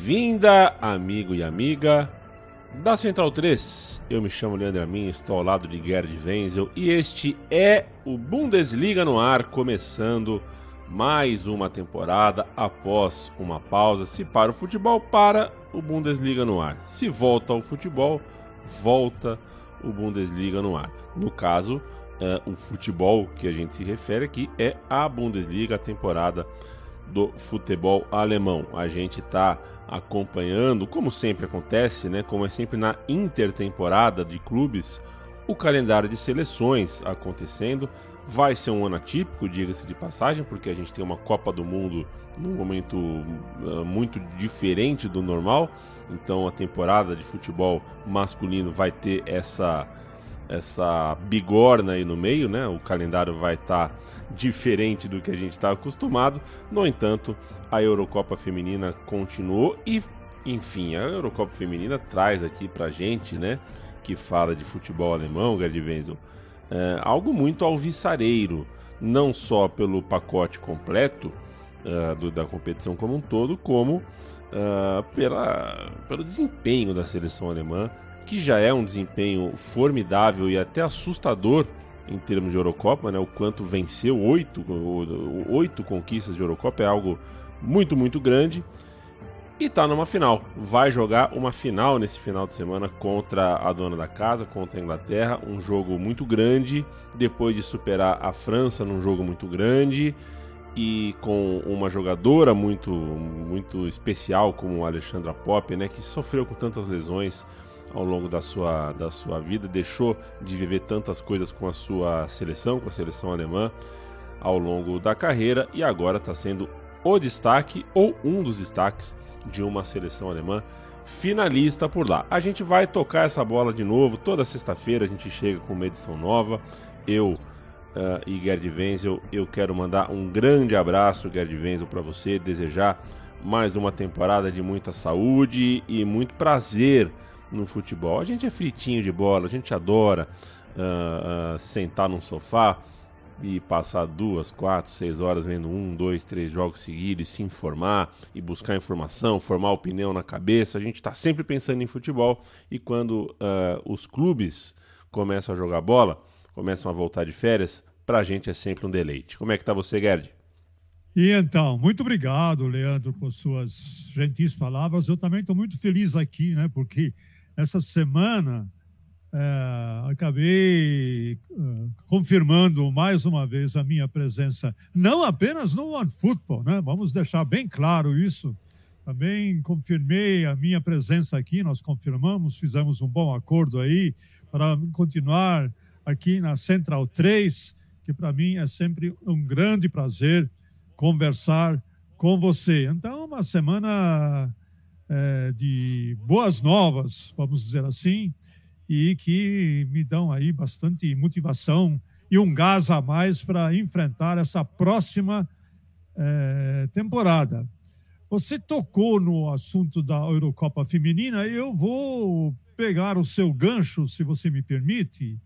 bem-vinda, amigo e amiga da Central 3. Eu me chamo Leandro Amin, estou ao lado de Gerd Wenzel e este é o Bundesliga no ar, começando mais uma temporada após uma pausa. Se para o futebol, para o Bundesliga no ar. Se volta ao futebol, volta o Bundesliga no ar. No caso, uh, o futebol que a gente se refere aqui é a Bundesliga, a temporada do futebol alemão. A gente está acompanhando, como sempre acontece, né, como é sempre na intertemporada de clubes, o calendário de seleções acontecendo. Vai ser um ano atípico, diga-se de passagem, porque a gente tem uma Copa do Mundo num momento uh, muito diferente do normal. Então a temporada de futebol masculino vai ter essa essa bigorna aí no meio, né? O calendário vai estar tá diferente do que a gente está acostumado. No entanto, a Eurocopa Feminina continuou e, enfim, a Eurocopa Feminina traz aqui pra gente, né? Que fala de futebol alemão, Gerd Wenzel, é, algo muito alvissareiro, não só pelo pacote completo uh, do, da competição como um todo, como uh, pela, pelo desempenho da seleção alemã que já é um desempenho formidável e até assustador em termos de Eurocopa, né? O quanto venceu oito, oito conquistas de Eurocopa é algo muito, muito grande. E está numa final. Vai jogar uma final nesse final de semana contra a dona da casa, contra a Inglaterra. Um jogo muito grande. Depois de superar a França num jogo muito grande. E com uma jogadora muito, muito especial como a Alexandra Pop, né? Que sofreu com tantas lesões ao longo da sua, da sua vida, deixou de viver tantas coisas com a sua seleção, com a seleção alemã, ao longo da carreira e agora está sendo o destaque ou um dos destaques de uma seleção alemã finalista por lá. A gente vai tocar essa bola de novo toda sexta-feira. A gente chega com uma edição nova. Eu uh, e Gerd Wenzel, eu quero mandar um grande abraço, Gerd Wenzel, para você, desejar mais uma temporada de muita saúde e muito prazer no futebol. A gente é fritinho de bola, a gente adora uh, uh, sentar num sofá e passar duas, quatro, seis horas vendo um, dois, três jogos seguidos, e se informar e buscar informação, formar opinião na cabeça. A gente está sempre pensando em futebol e quando uh, os clubes começam a jogar bola, começam a voltar de férias, para a gente é sempre um deleite. Como é que tá você, Gerd? E então, muito obrigado, Leandro, por suas gentis palavras. Eu também estou muito feliz aqui, né? Porque essa semana é, acabei uh, confirmando mais uma vez a minha presença, não apenas no One Football, né? Vamos deixar bem claro isso. Também confirmei a minha presença aqui, nós confirmamos, fizemos um bom acordo aí para continuar aqui na Central 3, que para mim é sempre um grande prazer conversar com você. Então, uma semana é, de boas novas, vamos dizer assim, e que me dão aí bastante motivação e um gás a mais para enfrentar essa próxima é, temporada. Você tocou no assunto da Eurocopa Feminina, eu vou pegar o seu gancho, se você me permite,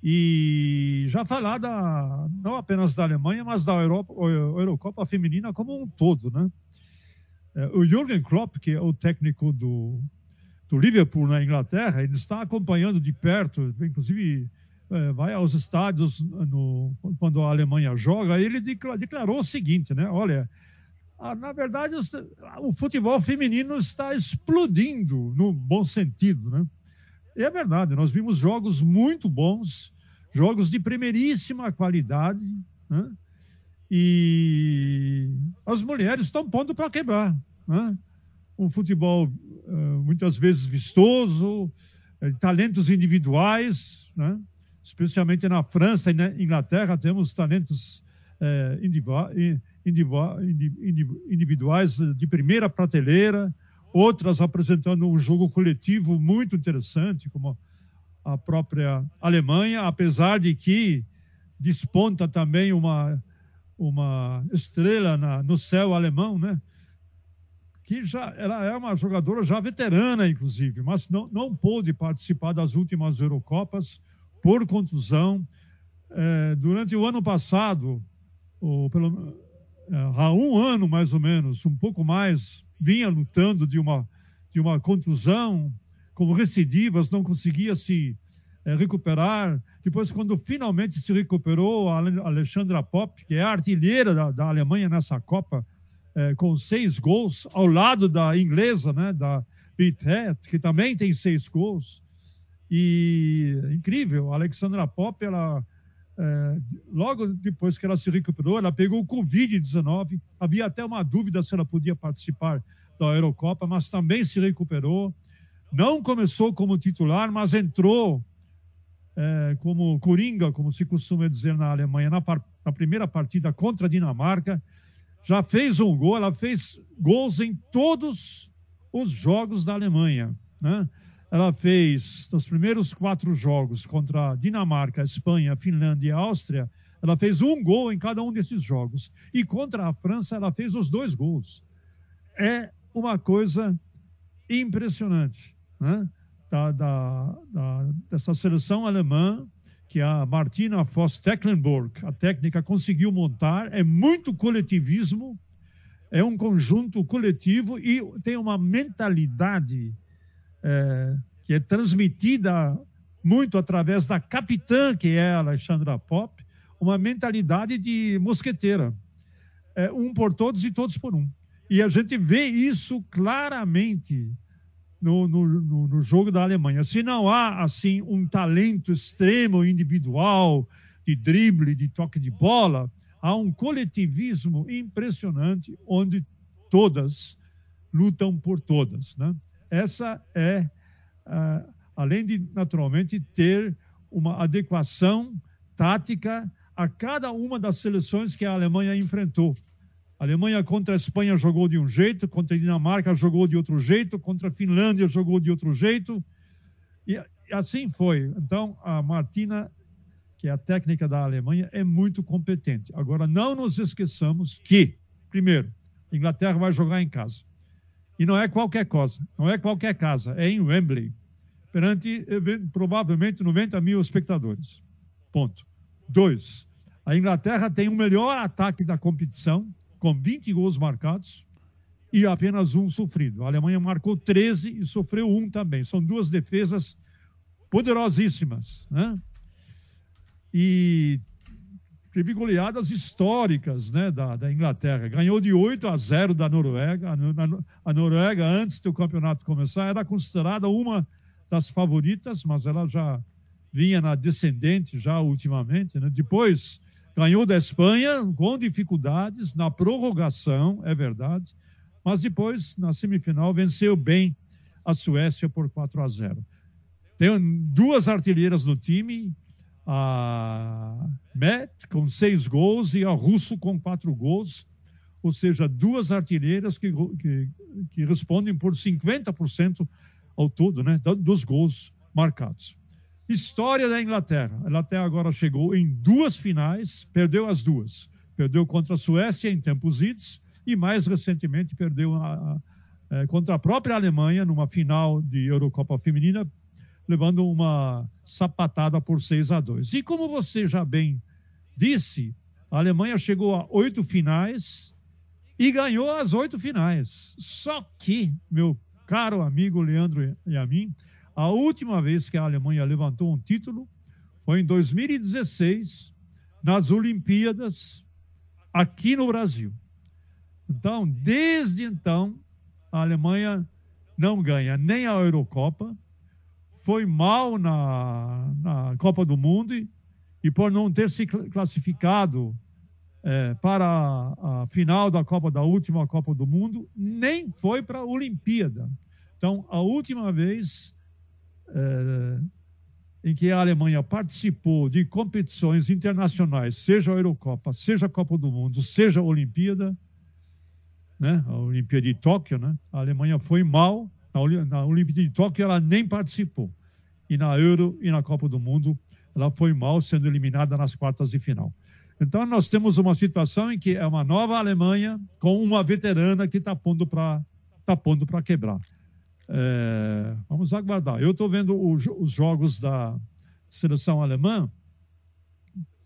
e já falar da, não apenas da Alemanha, mas da Europa, Eurocopa Feminina como um todo, né? É, o Jürgen Klopp, que é o técnico do, do Liverpool na Inglaterra, ele está acompanhando de perto, inclusive é, vai aos estádios no, quando a Alemanha joga, ele declarou o seguinte, né? Olha, na verdade o futebol feminino está explodindo no bom sentido, né? E é verdade, nós vimos jogos muito bons, jogos de primeiríssima qualidade, né? E as mulheres estão pondo para quebrar. Né? Um futebol uh, muitas vezes vistoso, uh, talentos individuais, né? especialmente na França e na Inglaterra, temos talentos uh, individuais de primeira prateleira, outras apresentando um jogo coletivo muito interessante, como a própria Alemanha, apesar de que desponta também uma, uma estrela na, no céu alemão, né? que já ela é uma jogadora já veterana, inclusive, mas não, não pôde participar das últimas Eurocopas por contusão. É, durante o ano passado, ou pelo, é, há um ano mais ou menos, um pouco mais, vinha lutando de uma, de uma contusão, como recidivas, não conseguia se é, recuperar. Depois, quando finalmente se recuperou, a Alexandra Pop, que é a artilheira da, da Alemanha nessa Copa, é, com seis gols, ao lado da inglesa, né, da Bitet, que também tem seis gols. E incrível, a Alexandra Pop, ela é, logo depois que ela se recuperou, ela pegou o Covid-19. Havia até uma dúvida se ela podia participar da Eurocopa, mas também se recuperou. Não começou como titular, mas entrou é, como coringa, como se costuma dizer na Alemanha, na, par, na primeira partida contra a Dinamarca. Já fez um gol, ela fez gols em todos os jogos da Alemanha. Né? ela fez, nos primeiros quatro jogos contra Dinamarca, Espanha, Finlândia e Áustria, ela fez um gol em cada um desses jogos. E contra a França, ela fez os dois gols. É uma coisa impressionante né? Da, da, da, dessa seleção alemã que a Martina Voss-Tecklenburg, a técnica, conseguiu montar. É muito coletivismo, é um conjunto coletivo e tem uma mentalidade é, que é transmitida muito através da capitã, que é a Alexandra Pop, uma mentalidade de mosqueteira. É, um por todos e todos por um. E a gente vê isso claramente no, no, no, no, jogo da Alemanha. Se não há, assim, um talento extremo, individual, de drible, de toque de bola, há um coletivismo impressionante onde todas lutam por todas. Né? Essa é, uh, além de, naturalmente, ter uma adequação tática a cada uma das seleções que a Alemanha enfrentou. A Alemanha contra a Espanha jogou de um jeito, contra a Dinamarca jogou de outro jeito, contra a Finlândia jogou de outro jeito. E assim foi. Então, a Martina, que é a técnica da Alemanha, é muito competente. Agora, não nos esqueçamos que, primeiro, a Inglaterra vai jogar em casa. E não é qualquer coisa, não é qualquer casa, é em Wembley, perante provavelmente 90 mil espectadores. Ponto. Dois, a Inglaterra tem o melhor ataque da competição, com 20 gols marcados e apenas um sofrido. A Alemanha marcou 13 e sofreu um também. São duas defesas poderosíssimas. Né? E teve goleadas históricas né, da, da Inglaterra. Ganhou de 8 a 0 da Noruega. A, Noruega, antes do campeonato começar, era considerada uma das favoritas, mas ela já vinha na descendente já ultimamente. Né? Depois ganhou da Espanha com dificuldades na prorrogação, é verdade, mas depois na semifinal venceu bem a Suécia por 4 a 0. Tem duas artilheiras no time, a Met com seis gols e a Russo com quatro gols, ou seja, duas artilheiras que, que, que respondem por 50% ao todo né, dos gols marcados. História da Inglaterra. A Inglaterra agora chegou em duas finais, perdeu as duas. Perdeu contra a Suécia em tempos idos e mais recentemente perdeu a, a, é, contra a própria Alemanha numa final de Eurocopa Feminina, levando uma sapatada por 6 a 2. E como você já bem disse, a Alemanha chegou a oito finais e ganhou as oito finais. Só que, meu caro amigo Leandro e a mim, a última vez que a Alemanha levantou um título foi em 2016, nas Olimpíadas, aqui no Brasil. Então, desde então, a Alemanha não ganha nem a Eurocopa, foi mal na, na Copa do Mundo e, e, por não ter se classificado é, para a, a, final da Copa da última Copa do Mundo, nem foi para a Olimpíada. Então, a última vez é, em que a Alemanha participou de competições internacionais, seja a Eurocopa, seja a Copa do Mundo, seja a Olimpíada, né? a Olimpíada de Tóquio, né? a Alemanha foi mal, na Olimpíada de Tóquio ela nem participou, e na Euro e na Copa do Mundo ela foi mal, sendo eliminada nas quartas de final. Então nós temos uma situação em que é uma nova Alemanha com uma veterana que está pondo para tá quebrar. É, vamos aguardar. Eu estou vendo os, os jogos da seleção alemã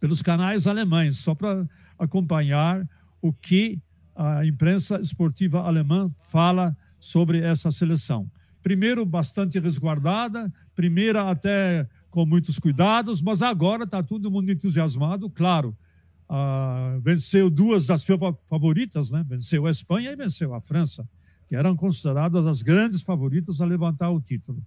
pelos canais alemães, só para acompanhar o que a imprensa esportiva alemã fala sobre essa seleção. Primeiro, bastante resguardada, primeira até com muitos cuidados, mas agora está todo mundo entusiasmado, claro. Ah, venceu duas das favoritas, né? venceu a Espanha e venceu a França que eram consideradas as grandes favoritas a levantar o título.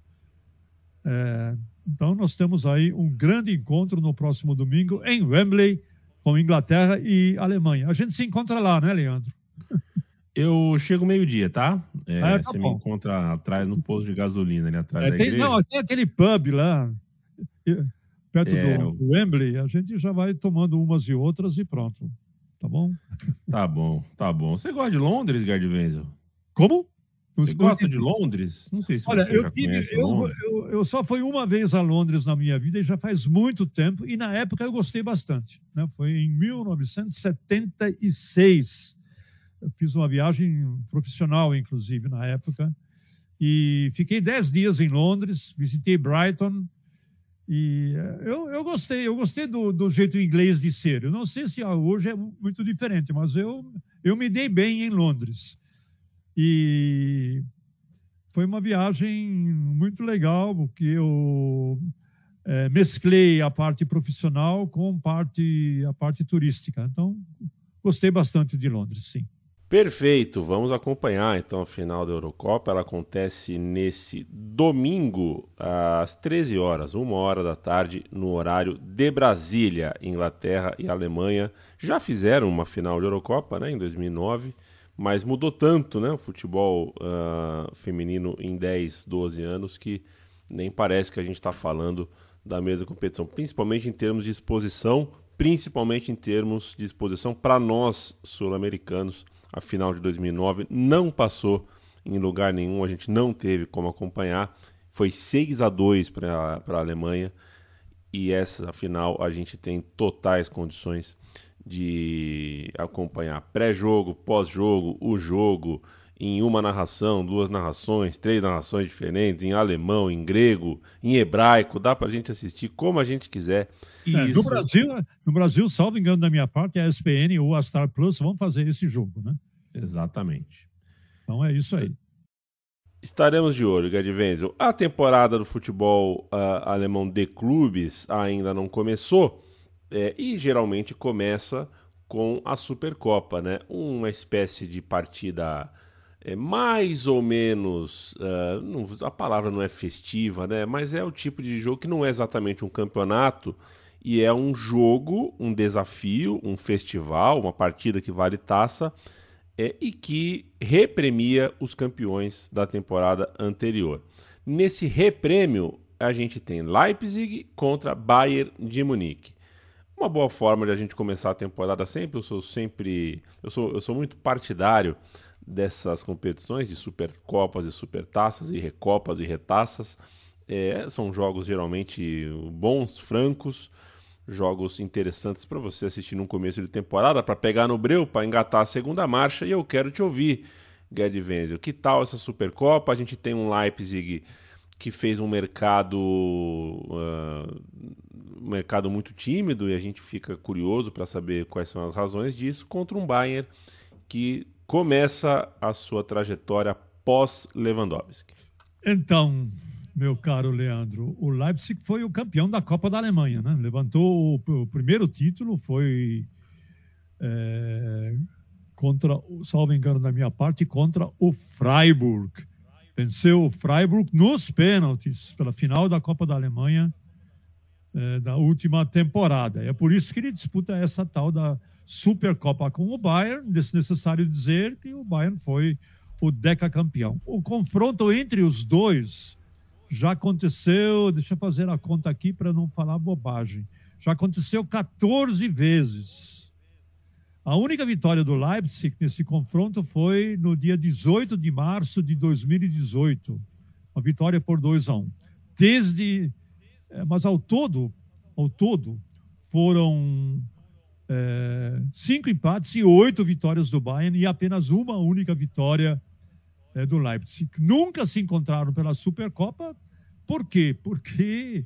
É, então, nós temos aí um grande encontro no próximo domingo em Wembley, com Inglaterra e Alemanha. A gente se encontra lá, né, Leandro? Eu chego meio-dia, tá? É, ah, tá você bom. me encontra atrás no posto de gasolina, ali atrás é, da tem, igreja. Não, tem aquele pub lá, perto é, do, do Wembley. A gente já vai tomando umas e outras e pronto. Tá bom? Tá bom, tá bom. Você gosta de Londres, Wenzel? Como? Você gosta de Londres? Não sei se Olha, você eu, já tive, eu, Londres. Eu, eu, só fui uma vez a Londres na minha vida e já faz muito tempo. E na época eu gostei bastante. Né? Foi em 1976. Eu fiz uma viagem profissional, inclusive, na época. E fiquei dez dias em Londres, visitei Brighton. E eh, eu, eu gostei, eu gostei do, do jeito inglês de ser. Eu não sei se hoje é muito diferente, mas eu, eu me dei bem em Londres. E foi uma viagem muito legal, porque eu é, mesclei a parte profissional com parte, a parte turística. Então, gostei bastante de Londres, sim. Perfeito, vamos acompanhar então a final da Eurocopa. Ela acontece nesse domingo às 13 horas, uma hora da tarde, no horário de Brasília. Inglaterra e Alemanha já fizeram uma final de Eurocopa né, em 2009 mas mudou tanto né, o futebol uh, feminino em 10, 12 anos que nem parece que a gente está falando da mesma competição, principalmente em termos de exposição, principalmente em termos de exposição para nós sul-americanos. A final de 2009 não passou em lugar nenhum, a gente não teve como acompanhar. Foi 6 a 2 para a Alemanha e essa final a gente tem totais condições de acompanhar pré-jogo, pós-jogo, o jogo em uma narração, duas narrações, três narrações diferentes, em alemão, em grego, em hebraico, dá para a gente assistir como a gente quiser. É, no, Brasil, no Brasil, salvo engano da minha parte, a ESPN ou a Star Plus vão fazer esse jogo, né? Exatamente. Então é isso aí. Estaremos de olho, Gerd Wenzel. A temporada do futebol uh, alemão de clubes ainda não começou, é, e geralmente começa com a Supercopa, né? Uma espécie de partida é, mais ou menos. Uh, não, a palavra não é festiva, né? Mas é o tipo de jogo que não é exatamente um campeonato e é um jogo, um desafio, um festival, uma partida que vale taça é, e que repremia os campeões da temporada anterior. Nesse reprêmio, a gente tem Leipzig contra Bayern de Munique uma boa forma de a gente começar a temporada sempre. Eu sou sempre. Eu sou, eu sou muito partidário dessas competições de supercopas e supertaças e recopas e retaças. É, são jogos geralmente bons, francos, jogos interessantes para você assistir no começo de temporada, para pegar no breu, para engatar a segunda marcha. E eu quero te ouvir, Gerd Wenzel. Que tal essa Supercopa? A gente tem um Leipzig que fez um mercado uh, mercado muito tímido e a gente fica curioso para saber quais são as razões disso contra um Bayern que começa a sua trajetória pós Lewandowski. Então, meu caro Leandro, o Leipzig foi o campeão da Copa da Alemanha, né? Levantou o, o primeiro título, foi é, contra, salvo engano da minha parte, contra o Freiburg Venceu o Freiburg nos pênaltis pela final da Copa da Alemanha é, da última temporada. É por isso que ele disputa essa tal da Supercopa com o Bayern. Desnecessário dizer que o Bayern foi o decacampeão. O confronto entre os dois já aconteceu, deixa eu fazer a conta aqui para não falar bobagem. Já aconteceu 14 vezes. A única vitória do Leipzig nesse confronto foi no dia 18 de março de 2018. Uma vitória por 2 a 1. Um. Desde, eh, mas ao todo, ao todo foram é, cinco empates e oito vitórias do Bayern e apenas uma única vitória é, do Leipzig. Nunca se encontraram pela Supercopa. Por quê? Porque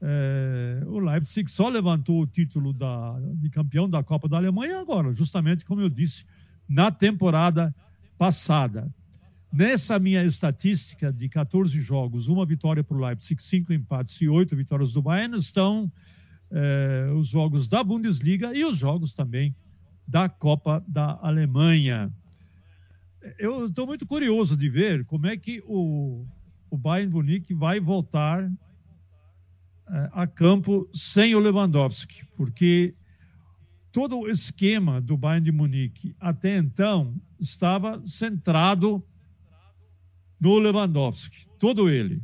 é, o Leipzig só levantou o título da, de campeão da Copa da Alemanha agora, justamente como eu disse, na temporada passada. Nessa minha estatística de 14 jogos, uma vitória para o Leipzig, cinco empates e oito vitórias do Bayern, estão é, os jogos da Bundesliga e os jogos também da Copa da Alemanha eu estou muito curioso de ver como é que o, o Bayern Munique vai voltar a campo sem o Lewandowski, porque todo o esquema do Bayern de Munique até então estava centrado no Lewandowski, todo ele.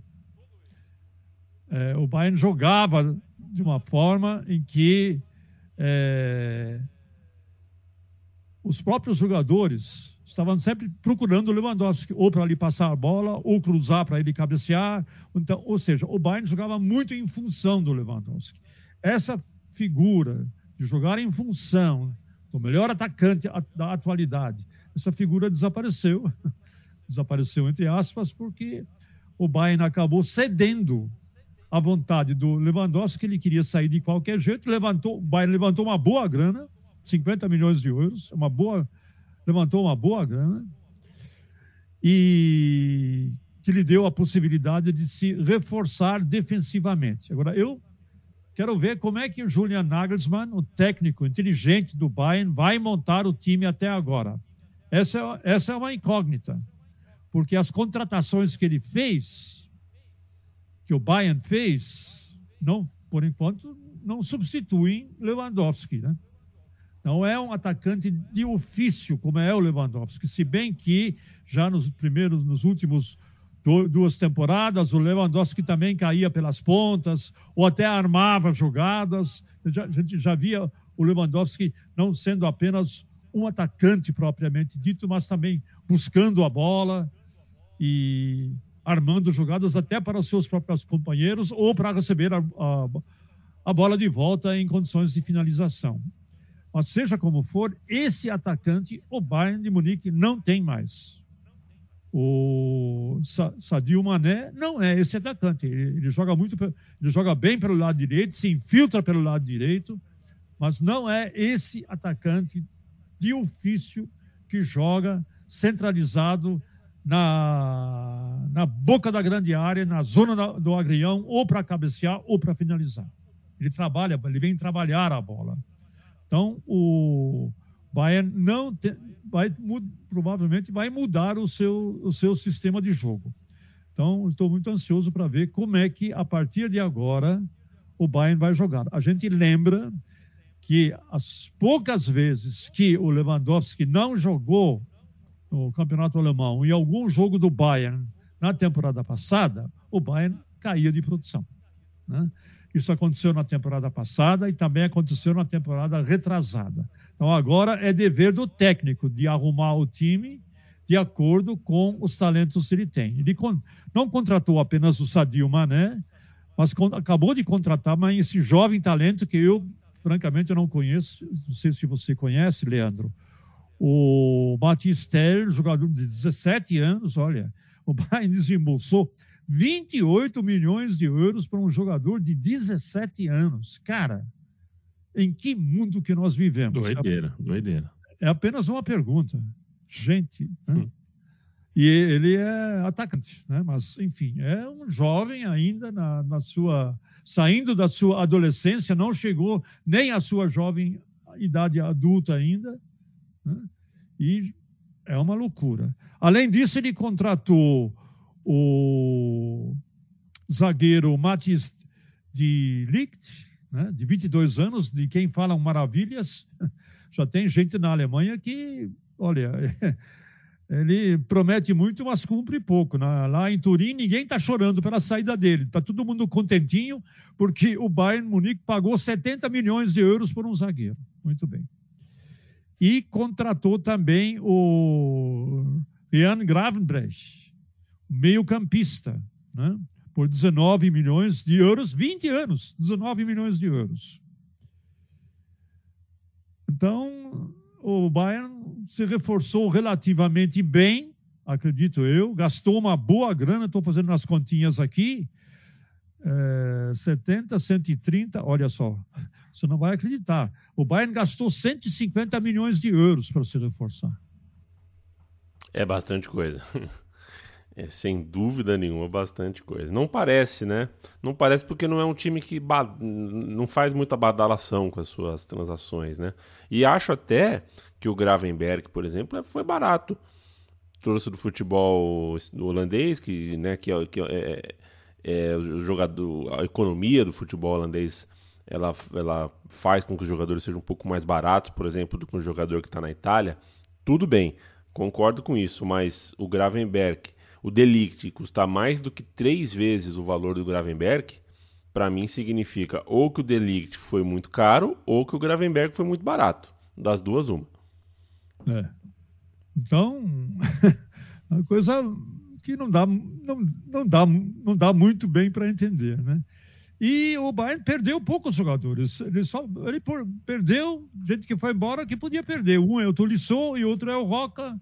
É, o Bayern jogava de uma forma em que é, os próprios jogadores estavam sempre procurando o Lewandowski, ou para lhe passar a bola, ou cruzar para ele cabecear. Então, ou seja, o Bayern jogava muito em função do Lewandowski. Essa figura de jogar em função do melhor atacante da atualidade, essa figura desapareceu. desapareceu, entre aspas, porque o Bayern acabou cedendo à vontade do Lewandowski, que ele queria sair de qualquer jeito. Levantou, o Bayern levantou uma boa grana, 50 milhões de euros, uma boa levantou uma boa grana e que lhe deu a possibilidade de se reforçar defensivamente. Agora, eu quero ver como é que o Julian Nagelsmann, o técnico inteligente do Bayern, vai montar o time até agora. Essa é, essa é uma incógnita, porque as contratações que ele fez, que o Bayern fez, não, por enquanto, não substituem Lewandowski, né? Não é um atacante de ofício, como é o Lewandowski. Se bem que já nos primeiros, nos últimos duas temporadas, o Lewandowski também caía pelas pontas, ou até armava jogadas. a gente já via o Lewandowski não sendo apenas um atacante propriamente dito, mas também buscando a bola e armando jogadas até para os seus próprios companheiros ou para receber a, a, a bola de volta em condições de finalização. Mas seja como for, esse atacante o Bayern de Munique não tem mais. O Sadio Mané não é esse atacante. Ele, joga muito, ele joga bem pelo lado direito, se infiltra pelo lado direito, mas não é esse atacante de ofício que joga centralizado na, na boca da grande área, na zona da, do agrião, ou para cabecear ou para finalizar. Ele trabalha, ele vem trabalhar a bola. Então, o Bayern não vai, provavelmente vai mudar o seu, o seu sistema de jogo. Então, estou muito ansioso para ver como é que, a partir de agora, o Bayern vai jogar. A gente lembra que as poucas vezes que o Lewandowski não jogou no campeonato alemão em algum jogo do Bayern na temporada passada, o Bayern caía de produção. Né? Isso aconteceu na temporada passada e também aconteceu na temporada retrasada. Então agora é dever do técnico de arrumar o time de acordo com os talentos que ele tem. Ele não contratou apenas o Sadio Mané, mas acabou de contratar mas esse jovem talento que eu, francamente, eu não conheço. Não sei se você conhece, Leandro. O Batistel, jogador de 17 anos, olha, o Bayern desembolsou 28 milhões de euros para um jogador de 17 anos. Cara, em que mundo que nós vivemos? Doideira, doideira. É apenas uma pergunta. Gente, né? hum. e ele é atacante, né? mas enfim, é um jovem ainda na, na sua saindo da sua adolescência, não chegou nem à sua jovem idade adulta ainda, né? e é uma loucura. Além disso, ele contratou o zagueiro Matis de Licht, né, de 22 anos, de quem falam maravilhas. Já tem gente na Alemanha que, olha, ele promete muito, mas cumpre pouco. Lá em Turim, ninguém está chorando pela saída dele. Está todo mundo contentinho, porque o Bayern Munique pagou 70 milhões de euros por um zagueiro. Muito bem. E contratou também o Jan Gravenbrecht, meio-campista, né? por 19 milhões de euros, 20 anos, 19 milhões de euros. Então, o Bayern se reforçou relativamente bem, acredito eu, gastou uma boa grana, estou fazendo as continhas aqui, é, 70, 130, olha só, você não vai acreditar. O Bayern gastou 150 milhões de euros para se reforçar. É bastante coisa. É, sem dúvida nenhuma, bastante coisa. Não parece, né? Não parece porque não é um time que não faz muita badalação com as suas transações, né? E acho até que o Gravenberg, por exemplo, é, foi barato. Trouxe do futebol holandês, que, né, que, é, que é, é, é o jogador, a economia do futebol holandês ela, ela faz com que os jogadores sejam um pouco mais baratos, por exemplo, do que um jogador que está na Itália. Tudo bem, concordo com isso, mas o Gravenberg o Delict custar mais do que três vezes o valor do Gravenberg, para mim significa ou que o Delict foi muito caro ou que o Gravenberg foi muito barato. Das duas, uma. É. Então, a coisa que não dá, não, não dá, não dá muito bem para entender, né? E o Bayern perdeu poucos jogadores. Ele só ele perdeu gente que foi embora que podia perder. Um é o Tolisso e outro é o Roca.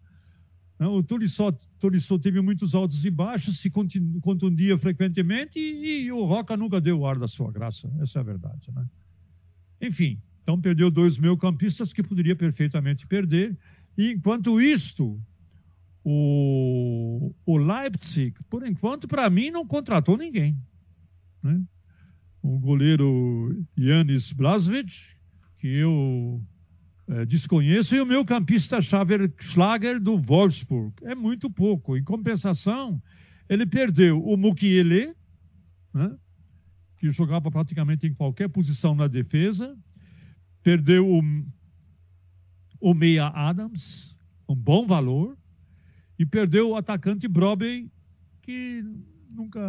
O Tolisso, teve muitos altos e baixos, se contundia frequentemente e, e, o Roca nunca deu o ar da sua graça. Essa é a verdade. Né? Enfim, então perdeu dois meio-campistas que poderia perfeitamente perder. E enquanto isto, o, o Leipzig, por enquanto, para mim, não contratou ninguém. Né? O goleiro Janis Blaswicz, que eu é, desconheço, e o meu campista Xaver Schlager do Wolfsburg. É muito pouco. Em compensação, ele perdeu o Mukiele, né, que jogava praticamente em qualquer posição na defesa, perdeu o, o Meia Adams, um bom valor, e perdeu o atacante Brobey, que nunca.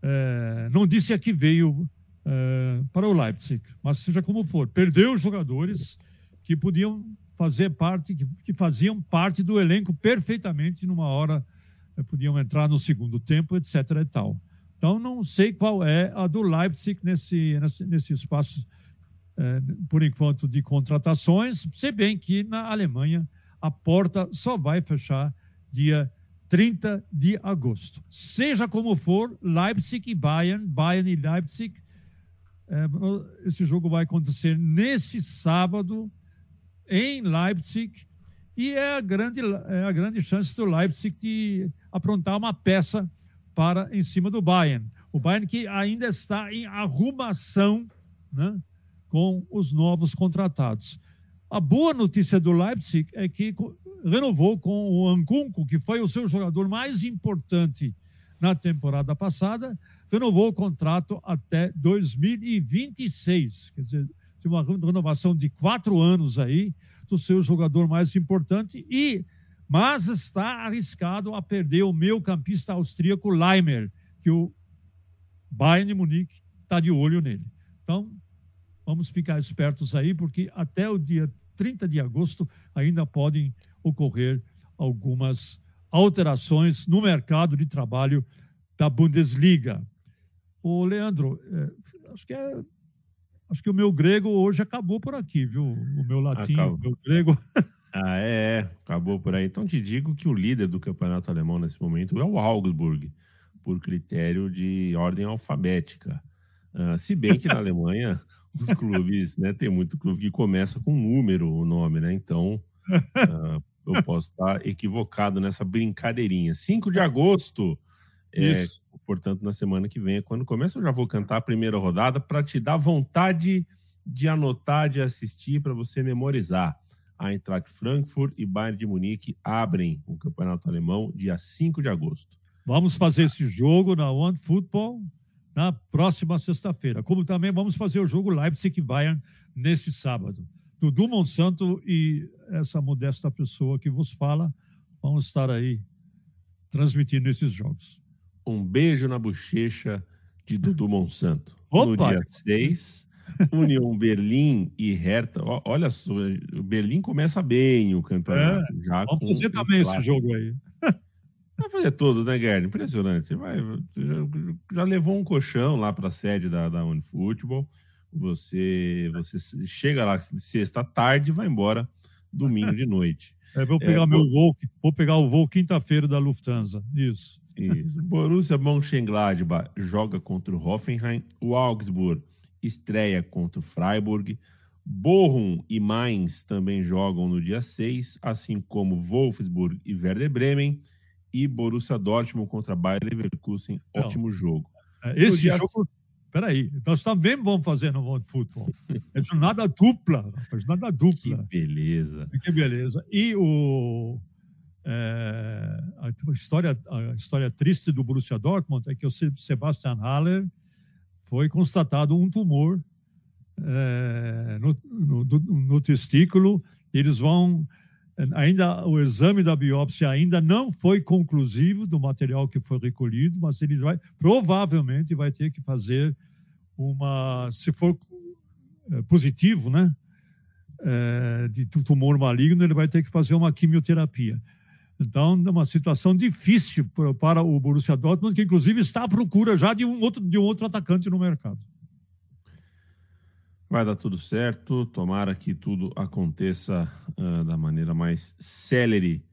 É, não disse a que veio é, para o Leipzig. Mas seja como for, perdeu jogadores que podiam fazer parte, que, que faziam parte do elenco perfeitamente numa hora, é, podiam entrar no segundo tempo, etc. e tal. Então, não sei qual é a do Leipzig nesse, nesse, nesse espaço, é, por enquanto, de contratações, se bem que na Alemanha a porta só vai fechar dia 30 de agosto. Seja como for, Leipzig e Bayern, Bayern e Leipzig é, esse jogo vai acontecer nesse sábado em Leipzig e é a grande, é a grande chance do Leipzig de aprontar uma peça para em cima do Bayern. O Bayern que ainda está em arrumação né, com os novos contratados. A boa notícia do Leipzig é que renovou com o Ankunku, que foi o seu jogador mais importante na temporada passada, renovou o contrato até 2026. Quer dizer, tem uma renovação de quatro anos aí do seu jogador mais importante e mas está arriscado a perder o meu campista austríaco Leimer, que o Bayern de Munique está de olho nele. Então, vamos ficar espertos aí, porque até o dia 30 de agosto ainda podem ocorrer algumas alterações no mercado de trabalho da Bundesliga. O Leandro, é, acho que é, acho que o meu grego hoje acabou por aqui, viu? O meu latim, acabou. o meu grego. Ah, é, é, acabou por aí. Então te digo que o líder do campeonato alemão nesse momento é o Augsburg, por critério de ordem alfabética. Uh, se bem que na Alemanha os clubes, né, tem muito clube que começa com número o nome, né? Então uh, eu posso estar equivocado nessa brincadeirinha. 5 de agosto, é, portanto, na semana que vem, quando começa, eu já vou cantar a primeira rodada para te dar vontade de anotar, de assistir, para você memorizar. A Eintracht Frankfurt e Bayern de Munique abrem o campeonato alemão dia 5 de agosto. Vamos fazer esse jogo na One Football na próxima sexta-feira. Como também vamos fazer o jogo Leipzig e Bayern neste sábado. Dudu Monsanto e essa modesta pessoa que vos fala vão estar aí transmitindo esses jogos. Um beijo na bochecha de Dudu Monsanto. Opa. No dia 6, União Berlim e Hertha. Olha só, o Berlim começa bem o campeonato. É, já vamos fazer também esse jogo aí. Vai fazer todos, né, Guilherme? Impressionante. Você vai, já, já levou um colchão lá para a sede da, da Unifutebol. Você, você chega lá sexta tarde e vai embora domingo de noite. É, vou pegar é, meu voo, vou pegar o voo quinta-feira da Lufthansa. Isso. Isso. Borussia Mönchengladbach joga contra o Hoffenheim. O Augsburg estreia contra o Freiburg. Bochum e Mainz também jogam no dia 6, assim como Wolfsburg e Werder Bremen. E Borussia Dortmund contra Bayer Leverkusen. Não. Ótimo jogo. É, esse jogo... Peraí, nós também vamos fazer no mundo futebol. É jornada dupla, jornada dupla. Que beleza. Que beleza. E o, é, a, história, a história triste do Borussia Dortmund é que o Sebastian Haller foi constatado um tumor é, no, no, no, testículo. Eles vão ainda o exame da biópsia ainda não foi conclusivo do material que foi recolhido, mas ele vai provavelmente vai ter que fazer uma, se for é, positivo, né, é, de tumor maligno, ele vai ter que fazer uma quimioterapia. Então, é uma situação difícil para o Borussia Dortmund, que inclusive está à procura já de um outro, de um outro atacante no mercado. Vai dar tudo certo, tomara que tudo aconteça uh, da maneira mais célere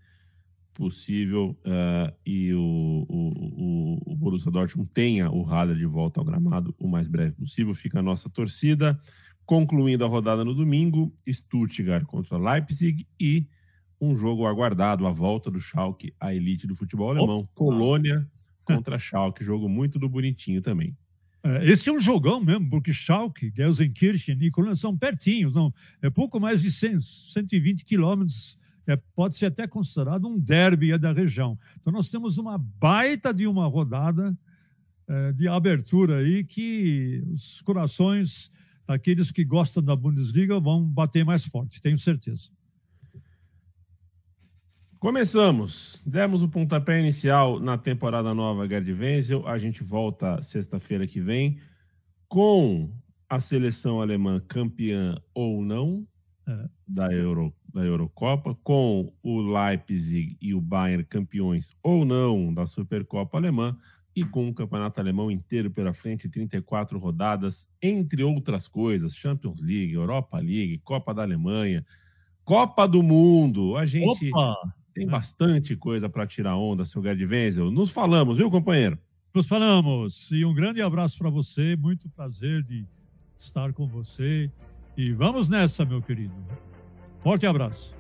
possível uh, e o, o, o, Borussia Dortmund tenha o Haller de volta ao gramado o mais breve possível. Fica a nossa torcida. Concluindo a rodada no domingo, Stuttgart contra Leipzig e um jogo aguardado, a volta do Schalke à elite do futebol alemão. Opa. Colônia contra Schalke, jogo muito do bonitinho também. É, esse é um jogão mesmo, porque Schalke, Gelsenkirchen e Colônia são pertinhos, não, é pouco mais de 100, 120 quilômetros, é, pode ser até considerado um derby da região. Então nós temos uma baita de uma rodada é, de abertura aí que os corações daqueles que gostam da Bundesliga vão bater mais forte, tenho certeza. Começamos. Demos o pontapé inicial na temporada nova Gerd Wenzel. A gente volta sexta-feira que vem com a seleção alemã campeã ou não é. da, Euro, da Eurocopa, com o Leipzig e o Bayern campeões ou não da Supercopa Alemã e com o campeonato alemão inteiro pela frente, 34 rodadas, entre outras coisas, Champions League, Europa League, Copa da Alemanha, Copa do Mundo. A gente Opa! Tem bastante coisa para tirar onda, seu Gerd Wenzel. Nos falamos, viu, companheiro? Nos falamos. E um grande abraço para você. Muito prazer de estar com você. E vamos nessa, meu querido. Forte abraço.